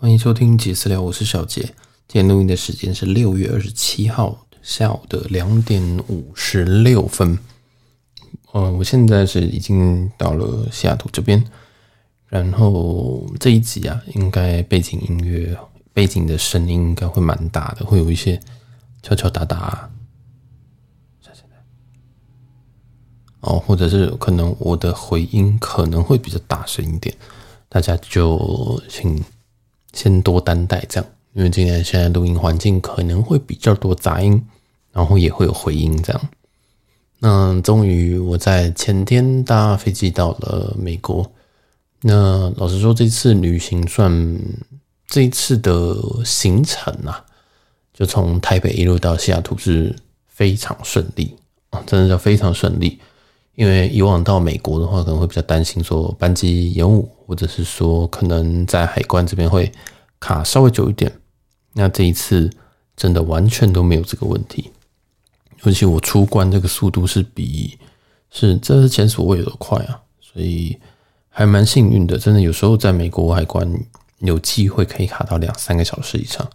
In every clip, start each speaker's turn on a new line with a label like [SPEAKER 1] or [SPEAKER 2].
[SPEAKER 1] 欢迎收听杰私聊，我是小杰。今天录音的时间是六月二十七号下午的两点五十六分。呃，我现在是已经到了西雅图这边，然后这一集啊，应该背景音乐、背景的声音应该会蛮大的，会有一些敲敲打打。哦，或者是可能我的回音可能会比较大声一点，大家就请先多担待这样，因为今天现在录音环境可能会比较多杂音，然后也会有回音这样。那终于我在前天搭飞机到了美国。那老实说，这次旅行算这一次的行程啊，就从台北一路到西雅图是非常顺利啊，真的叫非常顺利。因为以往到美国的话，可能会比较担心说班机延误，或者是说可能在海关这边会卡稍微久一点。那这一次真的完全都没有这个问题，尤其我出关这个速度是比是这是前所未有的快啊，所以还蛮幸运的。真的有时候在美国海关有机会可以卡到两三个小时以上，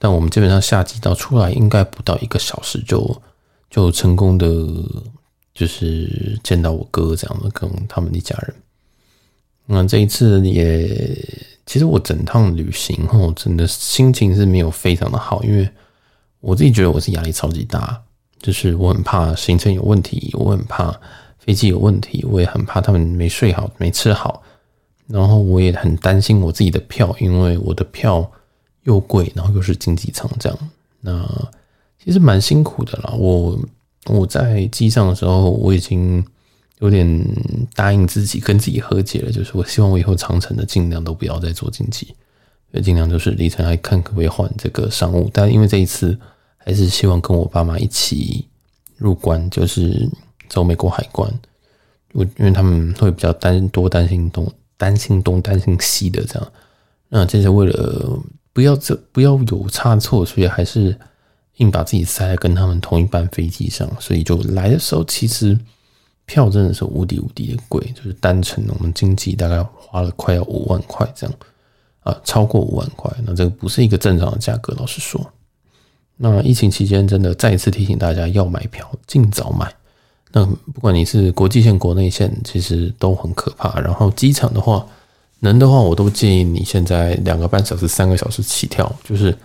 [SPEAKER 1] 但我们基本上下机到出来应该不到一个小时就就成功的。就是见到我哥这样的，跟他们一家人。那这一次也，其实我整趟旅行后，真的心情是没有非常的好，因为我自己觉得我是压力超级大，就是我很怕行程有问题，我很怕飞机有问题，我也很怕他们没睡好、没吃好，然后我也很担心我自己的票，因为我的票又贵，然后又是经济舱这样，那其实蛮辛苦的啦，我。我在机上的时候，我已经有点答应自己，跟自己和解了。就是我希望我以后长程的尽量都不要再坐经济，尽量就是里程还看可不可以换这个商务。但因为这一次还是希望跟我爸妈一起入关，就是走美国海关。我因为他们会比较担多担心东担心东担心西的这样，那这是为了不要这不要有差错，所以还是。硬把自己塞在跟他们同一班飞机上，所以就来的时候，其实票真的是无敌无敌的贵，就是单程我们经济大概花了快要五万块这样啊，超过五万块，那这个不是一个正常的价格，老实说。那疫情期间，真的再一次提醒大家要买票，尽早买。那不管你是国际线、国内线，其实都很可怕。然后机场的话，能的话，我都建议你现在两个半小时、三个小时起跳，就是。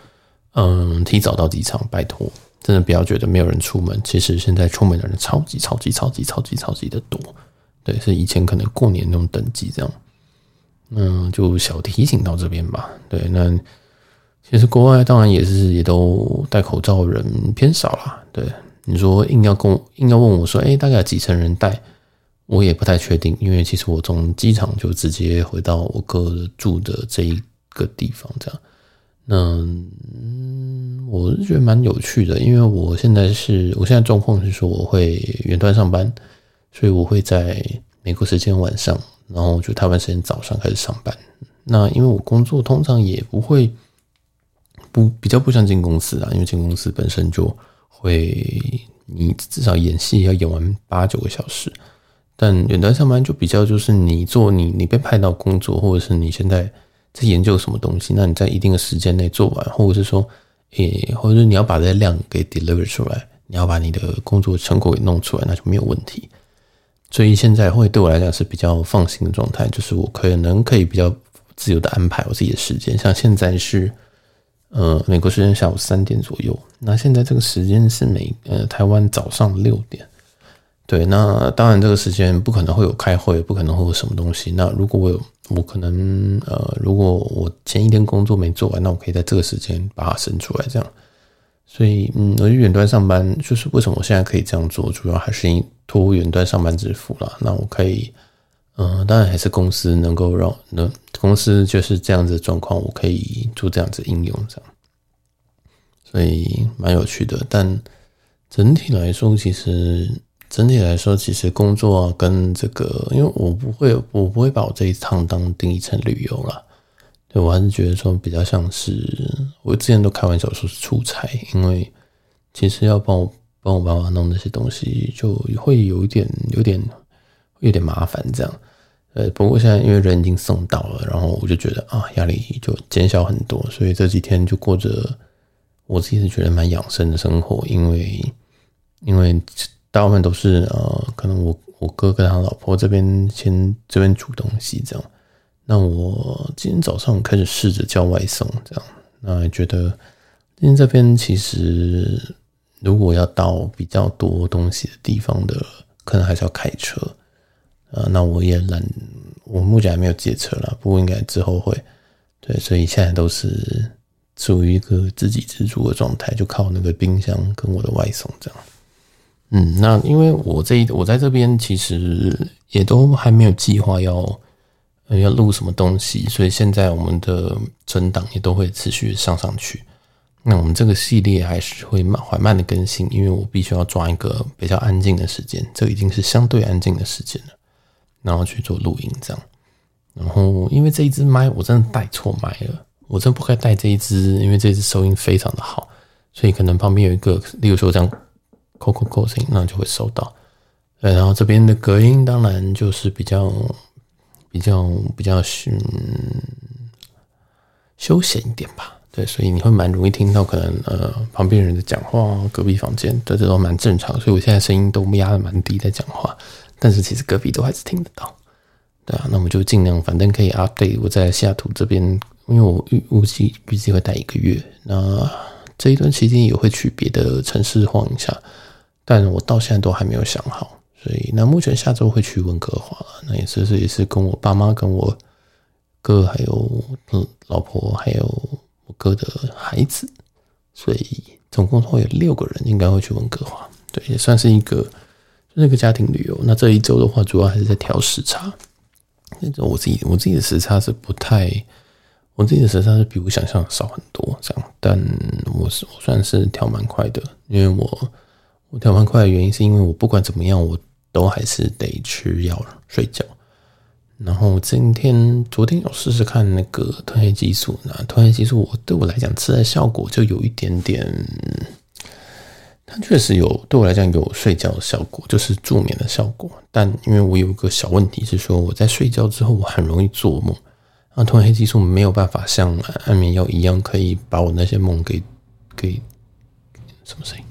[SPEAKER 1] 嗯，提早到机场，拜托，真的不要觉得没有人出门。其实现在出门的人超级超级超级超级超级的多，对，是以前可能过年那种等级这样。嗯，就小提醒到这边吧。对，那其实国外当然也是也都戴口罩人偏少啦。对，你说硬要跟我硬要问我说，哎，大概几成人戴？我也不太确定，因为其实我从机场就直接回到我哥住的这一个地方，这样。那嗯，我是觉得蛮有趣的，因为我现在是，我现在状况是说我会远端上班，所以我会在美国时间晚上，然后就台湾时间早上开始上班。那因为我工作通常也不会不比较不像进公司啊，因为进公司本身就会你至少演戏要演完八九个小时，但远端上班就比较就是你做你你被派到工作，或者是你现在。在研究什么东西？那你在一定的时间内做完，或者是说，诶、或者是你要把这些量给 deliver 出来，你要把你的工作成果给弄出来，那就没有问题。所以现在会对我来讲是比较放心的状态，就是我可能可以比较自由的安排我自己的时间。像现在是，呃，美国时间下午三点左右，那现在这个时间是美呃台湾早上六点。对，那当然这个时间不可能会有开会，不可能会有什么东西。那如果我有，我可能呃，如果我前一天工作没做完，那我可以在这个时间把它生出来，这样。所以，嗯，我远端上班就是为什么我现在可以这样做，主要还是因托远端上班之福啦。那我可以，嗯、当然还是公司能够让那公司就是这样子的状况，我可以做这样子应用这样。所以蛮有趣的，但整体来说，其实。整体来说，其实工作跟这个，因为我不会，我不会把我这一趟当定义成旅游啦。对，我还是觉得说比较像是，我之前都开玩笑说是出差，因为其实要帮我帮我爸妈弄那些东西，就会有一点有点有点麻烦这样。呃，不过现在因为人已经送到了，然后我就觉得啊，压力就减小很多，所以这几天就过着我自己是觉得蛮养生的生活，因为因为大部分都是呃，可能我我哥跟他老婆这边先这边煮东西这样，那我今天早上开始试着叫外送这样，那觉得今天这边其实如果要到比较多东西的地方的，可能还是要开车。啊，那我也懒，我目前还没有借车啦，不过应该之后会。对，所以现在都是处于一个自给自足的状态，就靠那个冰箱跟我的外送这样。嗯，那因为我这一我在这边其实也都还没有计划要要录什么东西，所以现在我们的存档也都会持续上上去。那我们这个系列还是会慢缓慢的更新，因为我必须要抓一个比较安静的时间，这已经是相对安静的时间了。然后去做录音，这样。然后因为这一支麦我真的带错麦了，我真不该带这一支，因为这一支收音非常的好，所以可能旁边有一个，例如说这样，扣扣扣声音，那就会收到。对，然后这边的隔音当然就是比较比较比较嗯休闲一点吧。对，所以你会蛮容易听到可能呃旁边人的讲话，隔壁房间的这都蛮正常。所以我现在声音都压的蛮低在讲话。但是其实隔壁都还是听得到，对啊，那我们就尽量，反正可以 update。我在西雅图这边，因为我预预计预计会待一个月，那这一段期间也会去别的城市晃一下，但我到现在都还没有想好。所以那目前下周会去温哥华，那也是也是跟我爸妈、跟我哥还有嗯老婆还有我哥的孩子，所以总共会有六个人应该会去温哥华，对，也算是一个就。那个家庭旅游，那这一周的话，主要还是在调时差。那我自己我自己的时差是不太，我自己的时差是比我想象少很多这样。但我是我算是调蛮快的，因为我我调蛮快的原因是因为我不管怎么样，我都还是得吃药睡觉。然后今天昨天有试试看那个褪黑激素，那褪黑激素我对我来讲吃的效果就有一点点。它确实有对我来讲有睡觉的效果，就是助眠的效果。但因为我有一个小问题是说，我在睡觉之后我很容易做梦，啊，褪黑激素没有办法像安眠药一样可以把我那些梦给给什么声音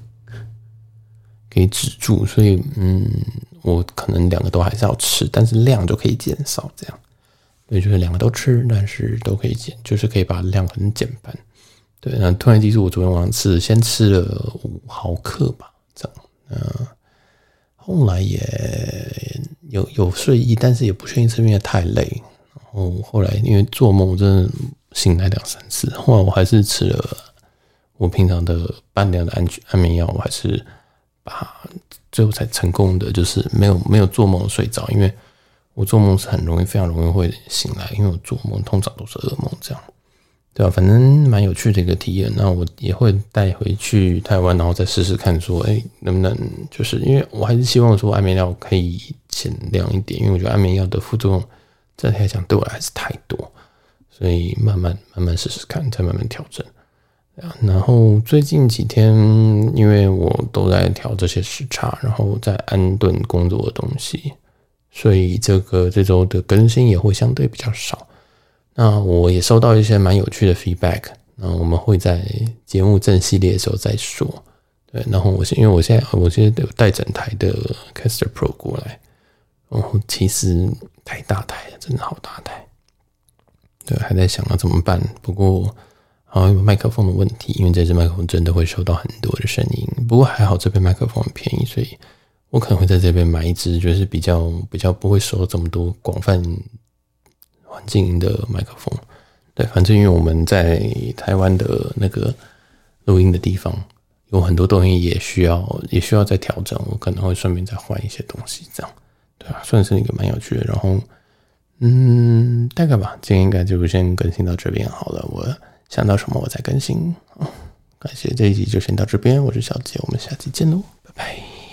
[SPEAKER 1] 给止住，所以嗯，我可能两个都还是要吃，但是量就可以减少，这样。对，就是两个都吃，但是都可以减，就是可以把量很减半。对，那褪黑激素我昨天晚上吃，先吃了五毫克吧，这样，嗯，后来也有有睡意，但是也不确定是因为太累，然后后来因为做梦真的醒来两三次，后来我还是吃了我平常的半量的安安眠药，我还是把最后才成功的就是没有没有做梦睡着，因为我做梦是很容易非常容易会醒来，因为我做梦通常都是噩梦这样。对吧？反正蛮有趣的一个体验。那我也会带回去台湾，然后再试试看，说，哎，能不能就是因为我还是希望说安眠药可以减量一点，因为我觉得安眠药的副作用，这来讲对我还是太多，所以慢慢慢慢试试看，再慢慢调整。然后最近几天，因为我都在调这些时差，然后在安顿工作的东西，所以这个这周的更新也会相对比较少。那我也收到一些蛮有趣的 feedback，那我们会在节目正系列的时候再说。对，然后我现因为我现在我现在有带整台的 Caster Pro 过来，然后其实太大台了，真的好大台。对，还在想要怎么办。不过好像麦克风的问题，因为这支麦克风真的会收到很多的声音。不过还好这边麦克风很便宜，所以我可能会在这边买一支，就是比较比较不会收这么多广泛。环境的麦克风，对，反正因为我们在台湾的那个录音的地方有很多东西也需要也需要再调整，我可能会顺便再换一些东西，这样，对啊，算是一个蛮有趣的。然后，嗯，大概吧，今天应该就先更新到这边好了。我想到什么我再更新。感谢这一集就先到这边，我是小杰，我们下期见喽，拜拜。